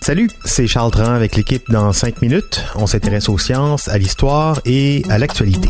Salut, c'est Charles Tran avec l'équipe dans 5 minutes. On s'intéresse aux sciences, à l'histoire et à l'actualité.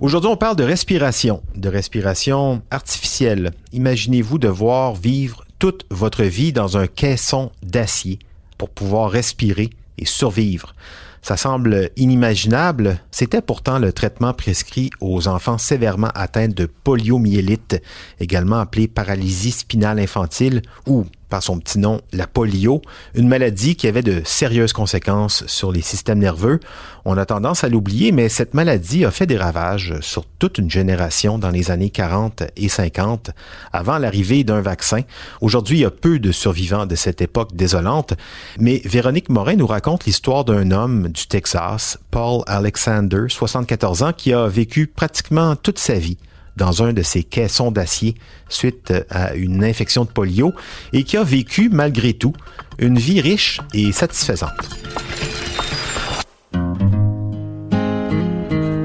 Aujourd'hui, on parle de respiration, de respiration artificielle. Imaginez-vous devoir vivre toute votre vie dans un caisson d'acier pour pouvoir respirer et survivre. Ça semble inimaginable, c'était pourtant le traitement prescrit aux enfants sévèrement atteints de poliomyélite, également appelée paralysie spinale infantile ou par son petit nom, la polio, une maladie qui avait de sérieuses conséquences sur les systèmes nerveux. On a tendance à l'oublier, mais cette maladie a fait des ravages sur toute une génération dans les années 40 et 50, avant l'arrivée d'un vaccin. Aujourd'hui, il y a peu de survivants de cette époque désolante, mais Véronique Morin nous raconte l'histoire d'un homme du Texas, Paul Alexander, 74 ans, qui a vécu pratiquement toute sa vie dans un de ces caissons d'acier suite à une infection de polio et qui a vécu malgré tout une vie riche et satisfaisante.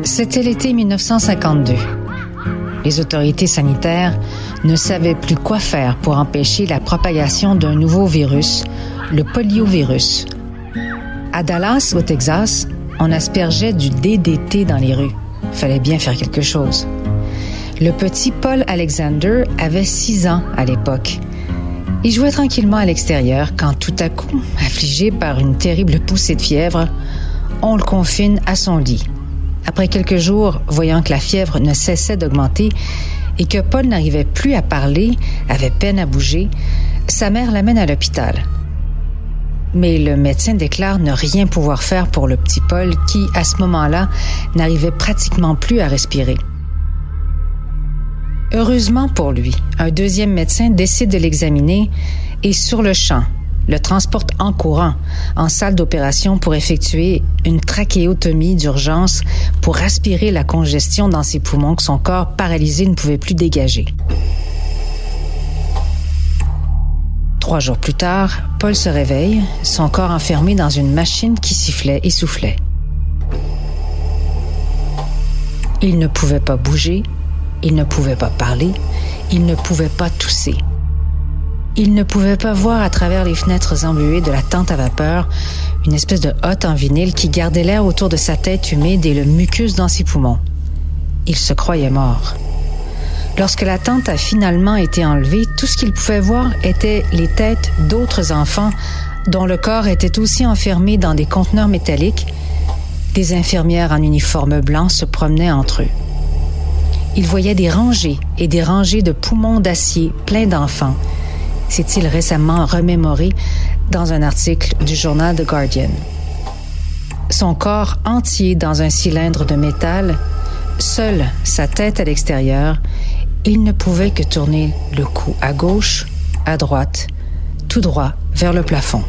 C'était l'été 1952. Les autorités sanitaires ne savaient plus quoi faire pour empêcher la propagation d'un nouveau virus, le poliovirus. À Dallas, au Texas, on aspergeait du DDT dans les rues. Fallait bien faire quelque chose. Le petit Paul Alexander avait six ans à l'époque. Il jouait tranquillement à l'extérieur quand tout à coup, affligé par une terrible poussée de fièvre, on le confine à son lit. Après quelques jours, voyant que la fièvre ne cessait d'augmenter et que Paul n'arrivait plus à parler, avait peine à bouger, sa mère l'amène à l'hôpital. Mais le médecin déclare ne rien pouvoir faire pour le petit Paul qui, à ce moment-là, n'arrivait pratiquement plus à respirer. Heureusement pour lui, un deuxième médecin décide de l'examiner et sur le champ, le transporte en courant en salle d'opération pour effectuer une trachéotomie d'urgence pour aspirer la congestion dans ses poumons que son corps paralysé ne pouvait plus dégager. Trois jours plus tard, Paul se réveille, son corps enfermé dans une machine qui sifflait et soufflait. Il ne pouvait pas bouger, il ne pouvait pas parler, il ne pouvait pas tousser. Il ne pouvait pas voir à travers les fenêtres embuées de la tente à vapeur une espèce de hotte en vinyle qui gardait l'air autour de sa tête humide et le mucus dans ses poumons. Il se croyait mort. Lorsque la tente a finalement été enlevée, tout ce qu'il pouvait voir était les têtes d'autres enfants dont le corps était aussi enfermé dans des conteneurs métalliques. Des infirmières en uniforme blanc se promenaient entre eux il voyait des rangées et des rangées de poumons d'acier pleins d'enfants, s'est-il récemment remémoré dans un article du journal The Guardian. Son corps entier dans un cylindre de métal, seule sa tête à l'extérieur, il ne pouvait que tourner le cou à gauche, à droite, tout droit vers le plafond.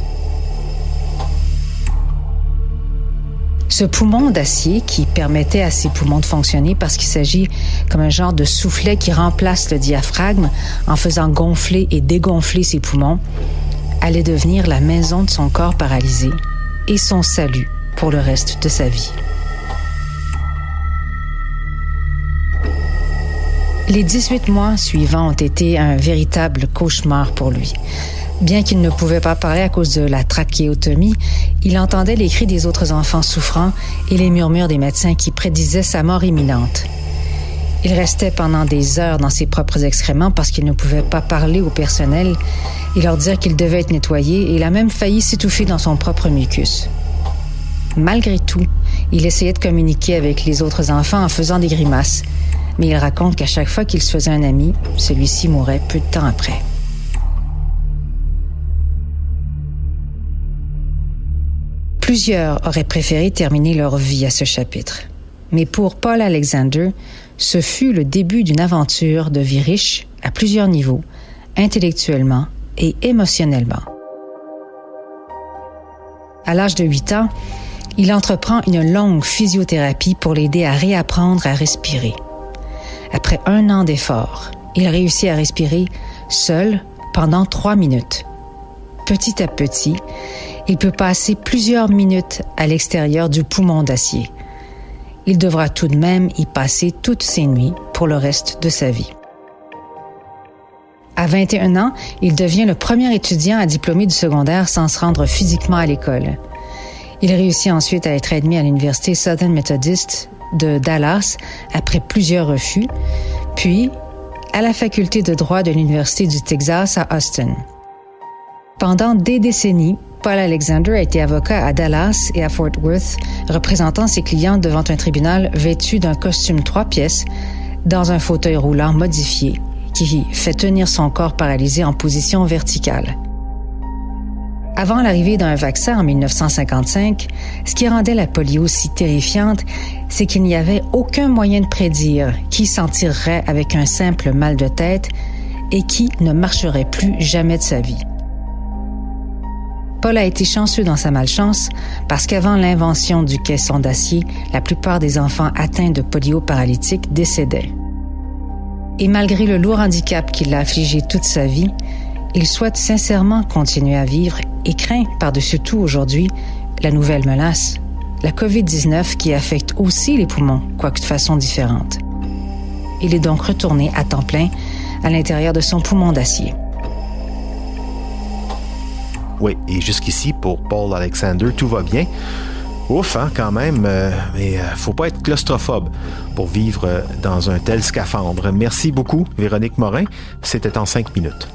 Ce poumon d'acier qui permettait à ses poumons de fonctionner parce qu'il s'agit comme un genre de soufflet qui remplace le diaphragme en faisant gonfler et dégonfler ses poumons, allait devenir la maison de son corps paralysé et son salut pour le reste de sa vie. Les 18 mois suivants ont été un véritable cauchemar pour lui. Bien qu'il ne pouvait pas parler à cause de la trachéotomie, il entendait les cris des autres enfants souffrants et les murmures des médecins qui prédisaient sa mort imminente. Il restait pendant des heures dans ses propres excréments parce qu'il ne pouvait pas parler au personnel et leur dire qu'il devait être nettoyé et il a même failli s'étouffer dans son propre mucus. Malgré tout, il essayait de communiquer avec les autres enfants en faisant des grimaces, mais il raconte qu'à chaque fois qu'il se faisait un ami, celui-ci mourait peu de temps après. Plusieurs auraient préféré terminer leur vie à ce chapitre. Mais pour Paul Alexander, Ce fut le début d'une aventure de vie riche à plusieurs niveaux, intellectuellement et émotionnellement. À l'âge de 8 ans, il entreprend une longue physiothérapie pour l'aider à réapprendre à respirer. Après un an d'efforts, il réussit à respirer seul pendant trois minutes. Petit à petit, il peut passer plusieurs minutes à l'extérieur du poumon d'acier. Il devra tout de même y passer toutes ses nuits pour le reste de sa vie. À 21 ans, il devient le premier étudiant à diplômer du secondaire sans se rendre physiquement à l'école. Il réussit ensuite à être admis à l'Université Southern Methodist de Dallas après plusieurs refus, puis à la faculté de droit de l'Université du Texas à Austin. Pendant des décennies, Paul Alexander a été avocat à Dallas et à Fort Worth, représentant ses clients devant un tribunal vêtu d'un costume trois pièces, dans un fauteuil roulant modifié, qui fait tenir son corps paralysé en position verticale. Avant l'arrivée d'un vaccin en 1955, ce qui rendait la polio si terrifiante, c'est qu'il n'y avait aucun moyen de prédire qui s'en tirerait avec un simple mal de tête et qui ne marcherait plus jamais de sa vie. Paul a été chanceux dans sa malchance parce qu'avant l'invention du caisson d'acier, la plupart des enfants atteints de polio paralytique décédaient. Et malgré le lourd handicap qui l'a affligé toute sa vie, il souhaite sincèrement continuer à vivre et craint par-dessus tout aujourd'hui la nouvelle menace, la COVID-19 qui affecte aussi les poumons, quoique de façon différente. Il est donc retourné à temps plein à l'intérieur de son poumon d'acier. Oui, et jusqu'ici, pour Paul Alexander, tout va bien. Ouf, hein, quand même, euh, mais euh, faut pas être claustrophobe pour vivre euh, dans un tel scaphandre. Merci beaucoup, Véronique Morin. C'était en cinq minutes.